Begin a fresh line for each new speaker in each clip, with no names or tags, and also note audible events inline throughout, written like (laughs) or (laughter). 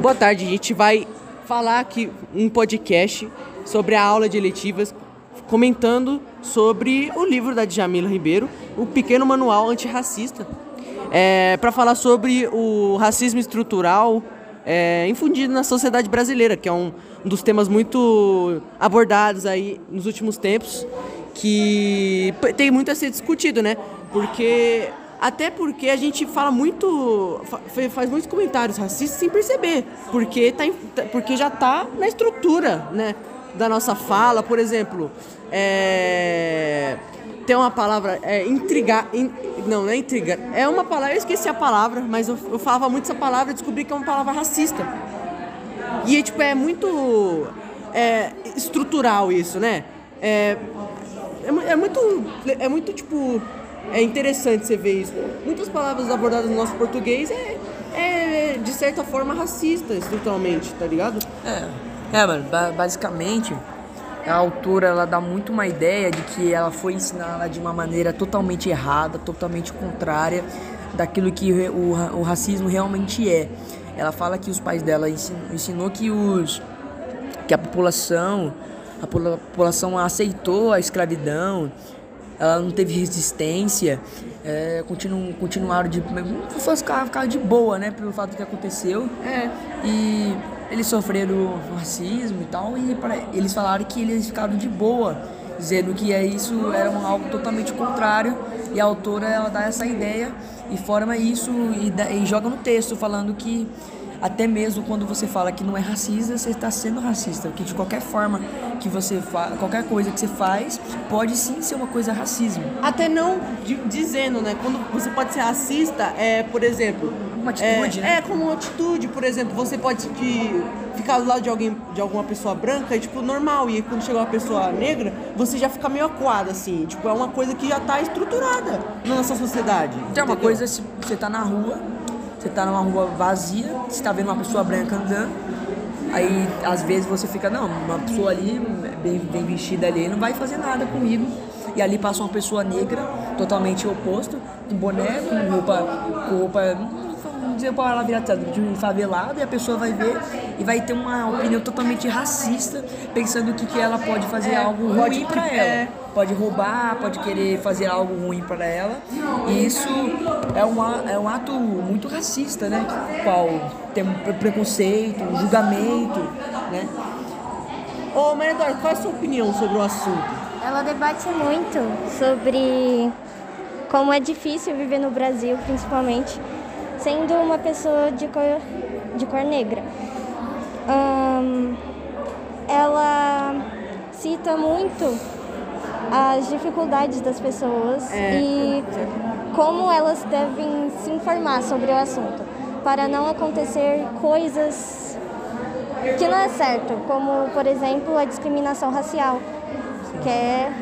Boa tarde, a gente vai falar aqui um podcast sobre a aula de eletivas, comentando sobre o livro da Djamila Ribeiro, O Pequeno Manual Antirracista, é, para falar sobre o racismo estrutural é, infundido na sociedade brasileira, que é um, um dos temas muito abordados aí nos últimos tempos, que tem muito a ser discutido, né? Porque até porque a gente fala muito, faz muitos comentários racistas sem perceber, porque, tá, porque já está na estrutura, né, da nossa fala. Por exemplo, é, tem uma palavra, é, intrigar, in, não, não é intrigar, é uma palavra, eu esqueci a palavra, mas eu, eu falava muito essa palavra e descobri que é uma palavra racista. E tipo, é muito é, estrutural isso, né? É, é, é muito, é muito tipo é interessante você ver isso. Muitas palavras abordadas no nosso português é, é de certa forma racista estruturalmente, tá ligado?
É, é mano, basicamente a autora ela dá muito uma ideia de que ela foi ensinada de uma maneira totalmente errada, totalmente contrária daquilo que o, o racismo realmente é. Ela fala que os pais dela ensinou, ensinou que os que a população a população aceitou a escravidão, ela não teve resistência, é, continu, continuaram de. Pessoas ficaram de boa, né? Pelo fato que aconteceu.
É.
E eles sofreram racismo e tal, e pra, eles falaram que eles ficaram de boa, dizendo que é isso era um, algo totalmente contrário. E a autora ela dá essa ideia e forma isso e, e joga no texto, falando que até mesmo quando você fala que não é racista, você está sendo racista. Porque de qualquer forma que você faz, qualquer coisa que você faz, pode sim ser uma coisa racismo.
Até não dizendo, né? Quando você pode ser racista, é, por exemplo.
Uma atitude,
é,
né?
É, como uma atitude, por exemplo, você pode de, ficar do lado de alguém, de alguma pessoa branca, é tipo, normal. E quando chega uma pessoa negra, você já fica meio acuado, assim. Tipo, é uma coisa que já está estruturada na nossa sociedade.
Então, é uma coisa, se você tá na rua, você tá numa rua vazia, você tá vendo uma pessoa branca andando, aí às vezes você fica, não, uma pessoa ali, bem, bem vestida ali, não vai fazer nada comigo. E ali passa uma pessoa negra, totalmente oposto, com boné, com roupa, com roupa dizer para ela virar de um favelado e a pessoa vai ver e vai ter uma opinião totalmente racista, pensando que, que ela pode fazer é, algo ruim para ela. É. Pode roubar, pode querer fazer algo ruim para ela. E isso é, uma, é um ato muito racista, né? Qual tem um preconceito, um julgamento, né?
Ô, Maria qual é a sua opinião sobre o assunto?
Ela debate muito sobre como é difícil viver no Brasil, principalmente sendo uma pessoa de cor, de cor negra. Ela cita muito as dificuldades das pessoas é. e como elas devem se informar sobre o assunto, para não acontecer coisas que não é certo, como, por exemplo, a discriminação racial, que é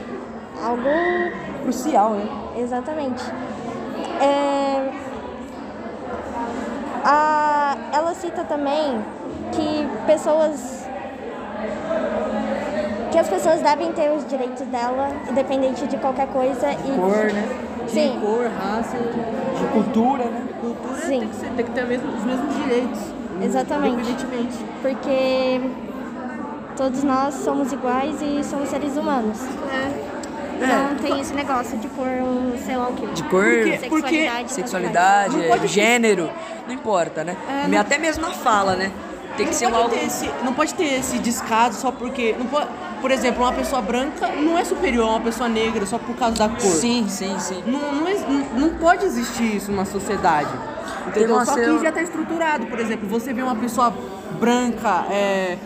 algo
crucial, né?
Exatamente. É, ah, ela cita também que pessoas que as pessoas devem ter os direitos dela, independente de qualquer coisa.
De e cor, né? De
Sim.
cor, raça,
de cultura, né?
Cultura Sim. Tem, que ser, tem que ter mesmo, os mesmos direitos.
Exatamente.
Independentemente.
Porque todos nós somos iguais e somos seres humanos.
É.
Não é. tem esse negócio de cor, sei lá o quê.
De cor,
porque, sexualidade,
sexualidade é, gênero, não importa, né? É, não... Até mesmo na fala, né? Tem que
não
ser algo...
Esse, não pode ter esse descaso só porque... Não pode, por exemplo, uma pessoa branca não é superior a uma pessoa negra só por causa da cor.
Sim, sim, sim.
Não, não, não pode existir isso numa sociedade. Entendeu? Só que já está estruturado. Por exemplo, você vê uma pessoa branca... É,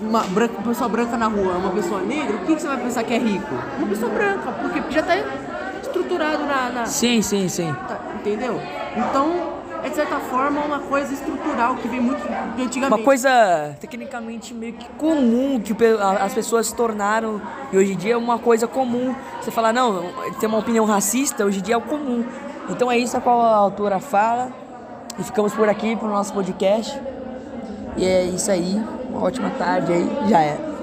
uma, branca, uma pessoa branca na rua, uma pessoa negra, o que, que você vai pensar que é rico? Uma pessoa branca, porque já está estruturado na, na,
Sim, sim, sim.
Tá, entendeu? Então, é de certa forma uma coisa estrutural que vem muito de antigamente.
Uma coisa tecnicamente meio que comum que as pessoas se tornaram e hoje em dia é uma coisa comum. Você falar, não, ter uma opinião racista, hoje em dia é o comum. Então é isso a qual a autora fala. E ficamos por aqui pro nosso podcast. E é isso aí. Uma ótima tarde aí, já é.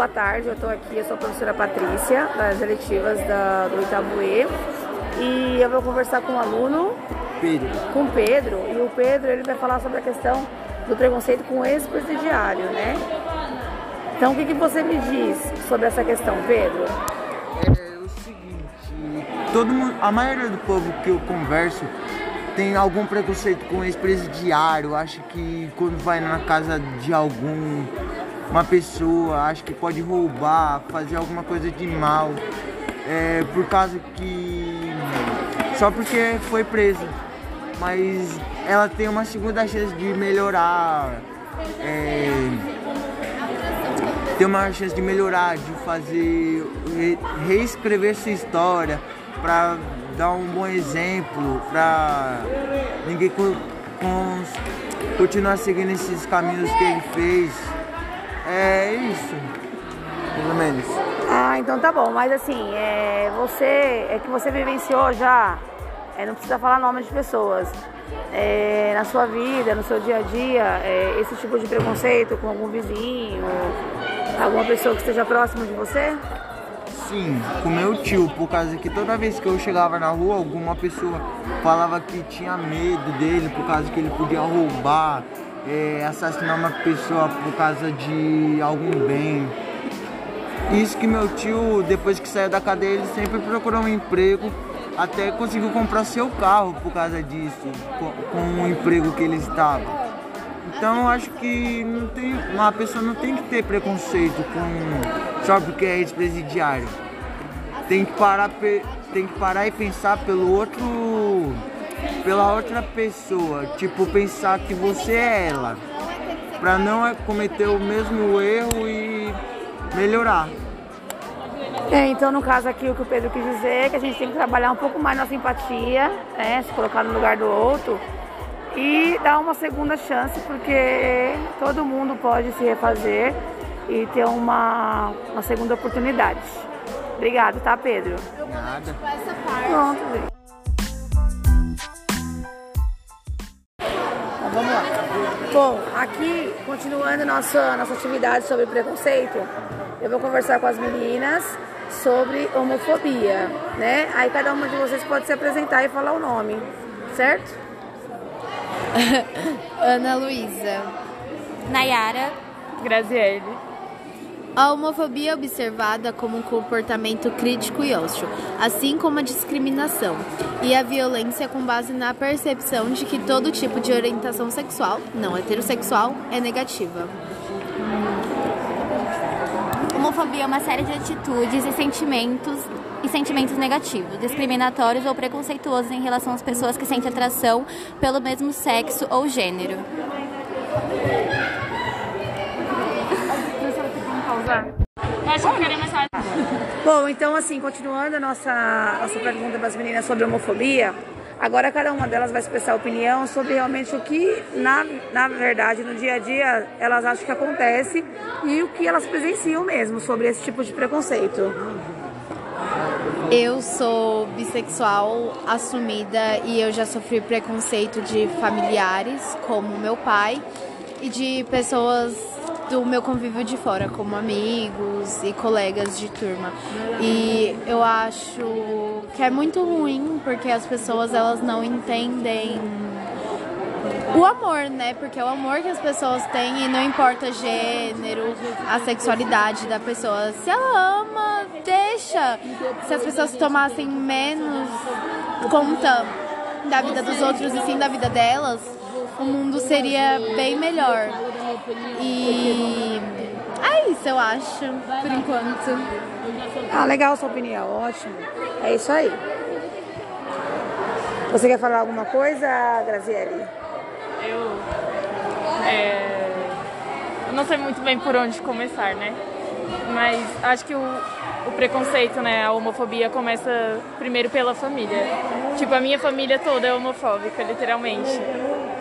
Boa tarde. Eu estou aqui, eu sou a professora Patrícia, das eletivas da, do Itabuê. E eu vou conversar com o um aluno.
Pedro.
Com o Pedro. E o Pedro ele vai falar sobre a questão do preconceito com ex-presidiário, né? Então, o que, que você me diz sobre essa questão, Pedro?
É o seguinte, todo mundo, a maioria do povo que eu converso tem algum preconceito com ex-presidiário, acha que quando vai na casa de algum uma pessoa, acha que pode roubar, fazer alguma coisa de mal, é, por causa que só porque foi presa, mas ela tem uma segunda chance de melhorar, é, tem uma chance de melhorar, de fazer reescrever sua história para dar um bom exemplo para ninguém co continuar seguindo esses caminhos que ele fez. É isso, mais ou menos.
Ah, então tá bom, mas assim, é, você é que você vivenciou já, é, não precisa falar nomes de pessoas. É, na sua vida, no seu dia a dia, é, esse tipo de preconceito com algum vizinho, alguma pessoa que esteja próximo de você?
Sim, com meu tio, por causa que toda vez que eu chegava na rua, alguma pessoa falava que tinha medo dele, por causa que ele podia roubar, é, assassinar uma pessoa por causa de algum bem. Isso que meu tio, depois que saiu da cadeia, ele sempre procurou um emprego, até conseguiu comprar seu carro por causa disso, com, com o emprego que ele estava. Então eu acho que não tem, uma pessoa não tem que ter preconceito com só porque é ex-presidiário. Tem que parar, tem que parar e pensar pelo outro, pela outra pessoa, tipo pensar que você é ela, para não cometer o mesmo erro e melhorar.
É, então no caso aqui o que o Pedro quis dizer é que a gente tem que trabalhar um pouco mais nossa empatia, né, se colocar no lugar do outro e dar uma segunda chance, porque todo mundo pode se refazer e ter uma, uma segunda oportunidade. Obrigado, tá, Pedro?
Nada.
Pronto, gente. Bom, aqui, continuando nossa, nossa atividade sobre preconceito, eu vou conversar com as meninas sobre homofobia, né? Aí cada uma de vocês pode se apresentar e falar o nome, certo? (laughs)
Ana Luísa.
Nayara.
Graziele.
A homofobia é observada como um comportamento crítico e hostil, assim como a discriminação, e a violência com base na percepção de que todo tipo de orientação sexual, não heterossexual, é negativa.
Homofobia é uma série de atitudes e sentimentos e sentimentos negativos, discriminatórios ou preconceituosos em relação às pessoas que sentem atração pelo mesmo sexo ou gênero. (laughs)
Bom, então assim, continuando a nossa, nossa pergunta para as meninas sobre homofobia, agora cada uma delas vai expressar opinião sobre realmente o que, na, na verdade, no dia a dia, elas acham que acontece e o que elas presenciam mesmo sobre esse tipo de preconceito.
Eu sou bissexual assumida e eu já sofri preconceito de familiares, como meu pai, e de pessoas do meu convívio de fora, como amigos e colegas de turma. E eu acho que é muito ruim porque as pessoas elas não entendem o amor, né? Porque é o amor que as pessoas têm e não importa gênero, a sexualidade da pessoa. Se ela ama, deixa. Se as pessoas tomassem menos conta da vida dos outros e sim da vida delas, o mundo seria bem melhor. E é isso, eu acho, por enquanto.
Ah, legal sua opinião, ótimo. É isso aí. Você quer falar alguma coisa, Graziele?
Eu. É, eu não sei muito bem por onde começar, né? Mas acho que o, o preconceito, né, a homofobia começa primeiro pela família. Tipo, a minha família toda é homofóbica, literalmente.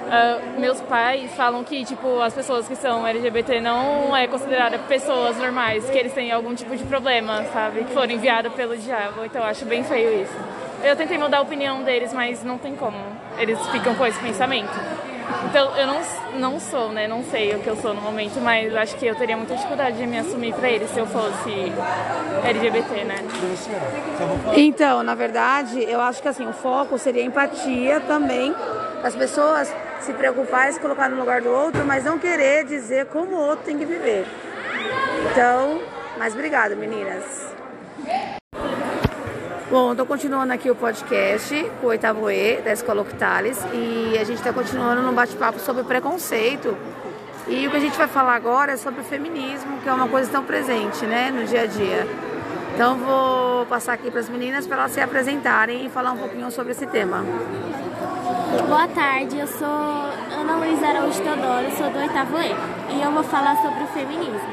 Uh, meus pais falam que, tipo, as pessoas que são LGBT não é considerada pessoas normais, que eles têm algum tipo de problema, sabe? Que foram enviadas pelo diabo. Então, eu acho bem feio isso. Eu tentei mudar a opinião deles, mas não tem como. Eles ficam com esse pensamento. Então, eu não, não sou, né? Não sei o que eu sou no momento, mas acho que eu teria muita dificuldade de me assumir pra ele se eu fosse LGBT, né?
Então, na verdade, eu acho que assim, o foco seria empatia também, as pessoas se preocupar e se colocar no lugar do outro, mas não querer dizer como o outro tem que viver. Então, mas obrigado, meninas. Bom, estou continuando aqui o podcast com o oitavo E da Escola Octalis e a gente está continuando num bate-papo sobre preconceito. E o que a gente vai falar agora é sobre o feminismo, que é uma coisa tão presente né, no dia a dia. Então vou passar aqui para as meninas para elas se apresentarem e falar um pouquinho sobre esse tema.
Boa tarde, eu sou Ana Luísa Araújo Teodoro, sou do oitavo E e eu vou falar sobre o feminismo.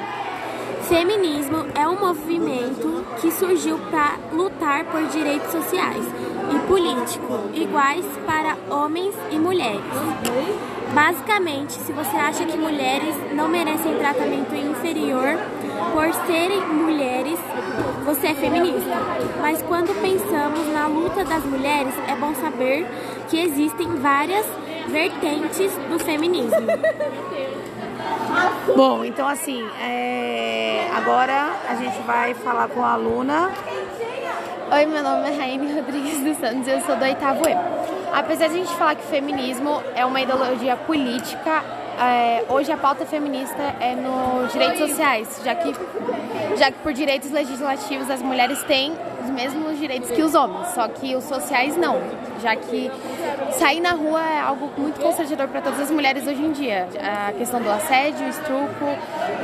Feminismo é um movimento que surgiu para lutar por direitos sociais e políticos iguais para homens e mulheres. Basicamente, se você acha que mulheres não merecem tratamento inferior por serem mulheres, você é feminista. Mas quando pensamos na luta das mulheres, é bom saber que existem várias vertentes do feminismo. (laughs)
Bom, então assim, é... agora a gente vai falar com a aluna.
Oi, meu nome é Raine Rodrigues dos Santos e eu sou do oitavo E. Apesar de a gente falar que o feminismo é uma ideologia política, é, hoje a pauta feminista é nos direitos sociais, já que, já que por direitos legislativos as mulheres têm os mesmos direitos que os homens, só que os sociais não, já que sair na rua é algo muito constrangedor para todas as mulheres hoje em dia. A questão do assédio, estupro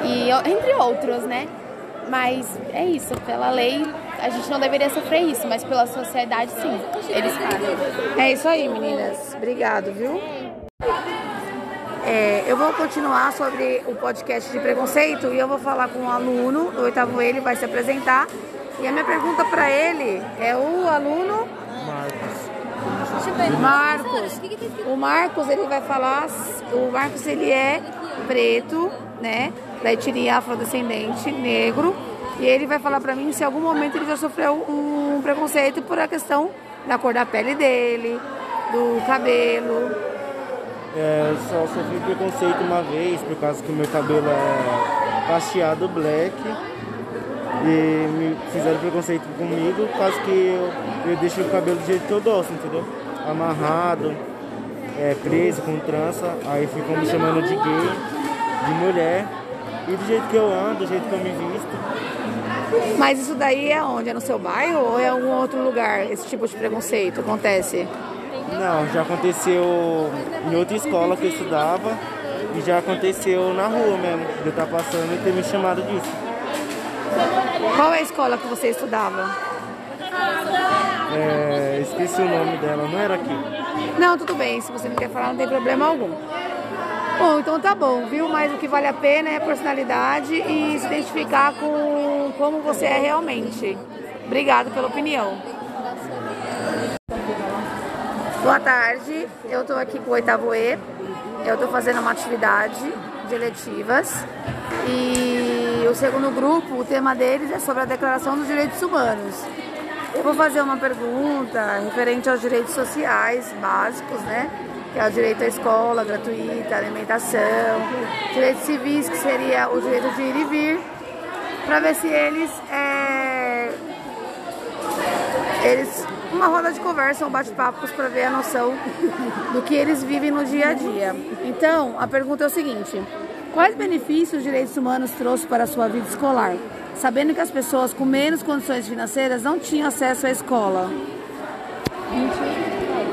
e entre outros, né? Mas é isso, pela lei a gente não deveria sofrer isso, mas pela sociedade sim, eles fazem.
É isso aí, meninas. Obrigado, viu? É, eu vou continuar sobre o podcast de preconceito e eu vou falar com um aluno do oitavo ele vai se apresentar. E a minha pergunta para ele é o aluno
Marcos.
Marcos. O Marcos ele vai falar. O Marcos ele é preto, né? Da etnia afrodescendente, negro. E ele vai falar para mim se em algum momento ele já sofreu um preconceito por a questão da cor da pele dele, do cabelo.
É, só sofri preconceito uma vez por causa que meu cabelo é cacheado black. E me fizeram preconceito comigo por causa que eu, eu deixo o cabelo do jeito que eu gosto, entendeu? Amarrado, é, preso com trança, aí ficam me chamando de gay, de mulher. E do jeito que eu ando, do jeito que eu me visto.
Mas isso daí é onde? É no seu bairro ou é em algum outro lugar esse tipo de preconceito acontece?
Não, já aconteceu em outra escola que eu estudava e já aconteceu na rua mesmo, de eu estar passando e ter me chamado disso.
Qual é a escola que você estudava?
É, esqueci o nome dela, não era aqui.
Não, tudo bem, se você não quer falar, não tem problema algum. Bom, então tá bom, viu? Mas o que vale a pena é a personalidade e se identificar com como você é realmente. Obrigado pela opinião. Boa tarde, eu tô aqui com o oitavo E. Eu tô fazendo uma atividade de eletivas e o segundo grupo, o tema deles é sobre a Declaração dos Direitos Humanos. Eu vou fazer uma pergunta referente aos direitos sociais básicos, né? Que é o direito à escola gratuita, alimentação, direitos civis, que seria o direito de ir e vir, para ver se eles, é, eles uma roda de conversa, um bate-papos para ver a noção do que eles vivem no dia a dia. Então, a pergunta é o seguinte: quais benefícios os direitos humanos trouxe para a sua vida escolar? Sabendo que as pessoas com menos condições financeiras não tinham acesso à escola.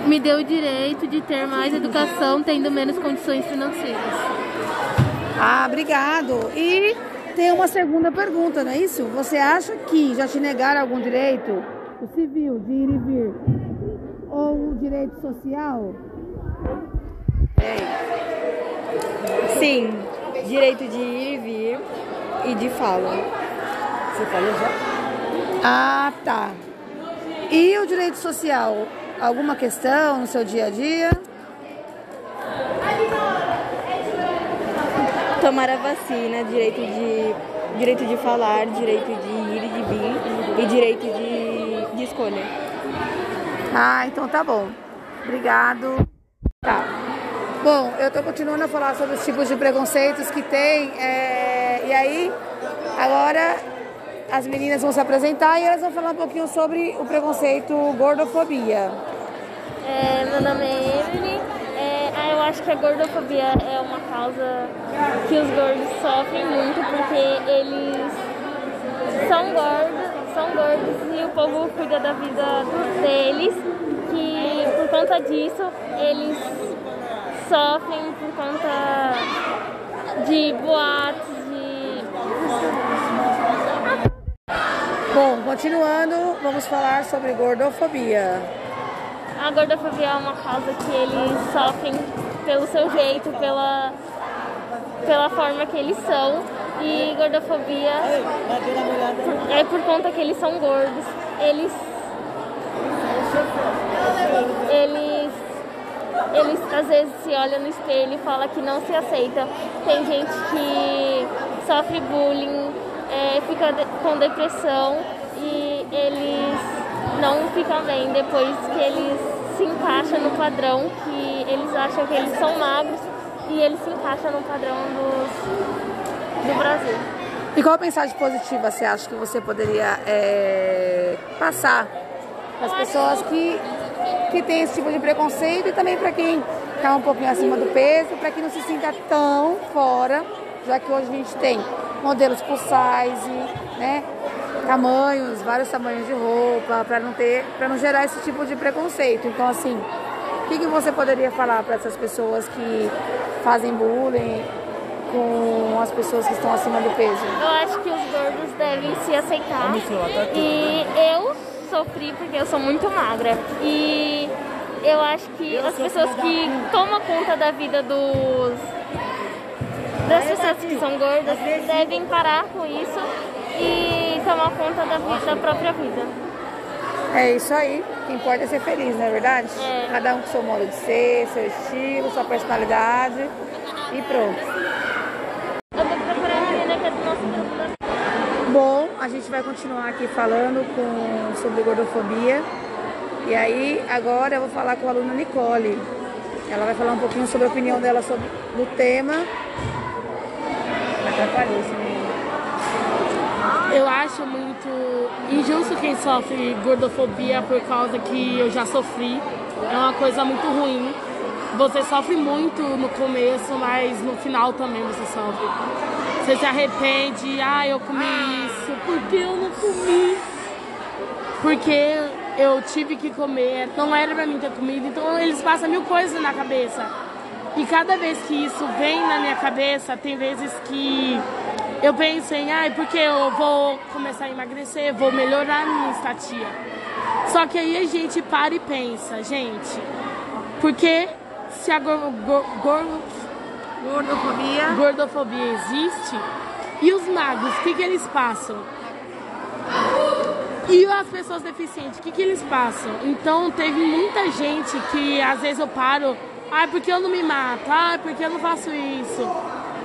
Me deu o direito de ter mais educação tendo menos condições financeiras.
Ah, obrigado. E tem uma segunda pergunta, não é isso? Você acha que já te negaram algum direito? O civil, de ir e vir, ou o direito social?
Sim, direito de ir e vir e de fala.
Você falou já?
Ah, tá. E o direito social? Alguma questão no seu dia a dia?
Tomar a vacina, direito de, direito de falar, direito de ir e de vir e direito de, de escolha.
Ah, então tá bom. Obrigado. Tá. Bom, eu estou continuando a falar sobre os tipos de preconceitos que tem. é, E aí, agora as meninas vão se apresentar e elas vão falar um pouquinho sobre o preconceito gordofobia.
É, meu nome é Emily. É, ah, eu acho que a gordofobia é uma causa que os gordos sofrem muito porque eles são gordos, são gordos e o povo cuida da vida deles, que por conta disso eles sofrem por conta de boatos, de
Bom, continuando, vamos falar sobre gordofobia.
A gordofobia é uma causa que eles sofrem pelo seu jeito, pela, pela forma que eles são. E gordofobia é por conta que eles são gordos. Eles. Eles. Eles às vezes se olham no espelho e falam que não se aceita. Tem gente que sofre bullying, é, fica de- com depressão e eles não ficam bem depois que eles se encaixam no padrão que eles acham que eles são magros e eles se encaixam no padrão dos, do Brasil.
E qual mensagem positiva você acha que você poderia é, passar para as pessoas que, que têm esse tipo de preconceito e também para quem está um pouquinho acima do peso, para que não se sinta tão fora, já que hoje a gente tem modelos plus size, né? Tamanhos, vários tamanhos de roupa, para não ter, para não gerar esse tipo de preconceito. Então assim, o que, que você poderia falar para essas pessoas que fazem bullying com as pessoas que estão acima do peso?
Eu acho que os gordos devem se aceitar. E eu sofri porque eu sou muito magra. E eu acho que as pessoas que tomam conta da vida dos das pessoas que são gordas devem parar com isso e tomar conta da, vida, da própria vida.
É isso aí. O que importa é ser feliz, não é verdade? Cada um com seu modo de ser, seu estilo, sua personalidade e pronto.
Eu vou procurar a menina que é do nosso grupo da
Bom, a gente vai continuar aqui falando com, sobre gordofobia. E aí, agora eu vou falar com a aluna Nicole. Ela vai falar um pouquinho sobre a opinião dela sobre o tema. Atrapalhou esse menino.
Acho muito injusto quem sofre gordofobia por causa que eu já sofri. É uma coisa muito ruim. Você sofre muito no começo, mas no final também você sofre. Você se arrepende, ah, eu comi isso, por que eu não comi? Porque eu tive que comer, não era pra mim ter comido, então eles passam mil coisas na cabeça. E cada vez que isso vem na minha cabeça, tem vezes que eu penso em, ai, porque eu vou começar a emagrecer, vou melhorar a minha estatia. Só que aí a gente para e pensa, gente, porque se a gor- gor- gor-
gordofobia.
gordofobia existe, e os magros, o que, que eles passam? E as pessoas deficientes, o que, que eles passam? Então teve muita gente que às vezes eu paro, ai, porque eu não me mato? Ai, porque eu não faço isso?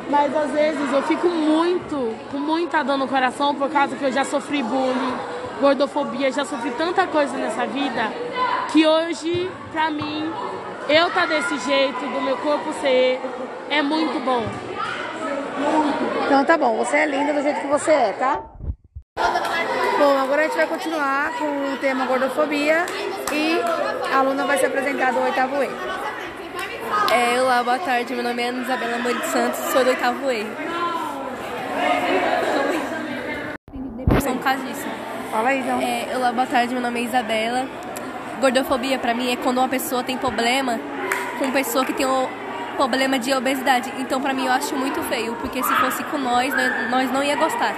Mas às vezes eu fico muito, com muita dor no coração por causa que eu já sofri bullying, gordofobia, já sofri tanta coisa nessa vida que hoje, pra mim, eu tá desse jeito, do meu corpo ser, é muito bom.
Então tá bom, você é linda do jeito que você é, tá? Bom, agora a gente vai continuar com o tema gordofobia e a aluna vai se apresentar do oitavo E.
É, olá, boa tarde. Meu nome é Ana Isabela Mori de Santos, sou do oitavo E. São disso.
Fala aí, então.
É, olá, boa tarde. Meu nome é Isabela. Gordofobia pra mim é quando uma pessoa tem problema com pessoa que tem o problema de obesidade. Então pra mim eu acho muito feio, porque se fosse com nós, nós, nós não ia gostar.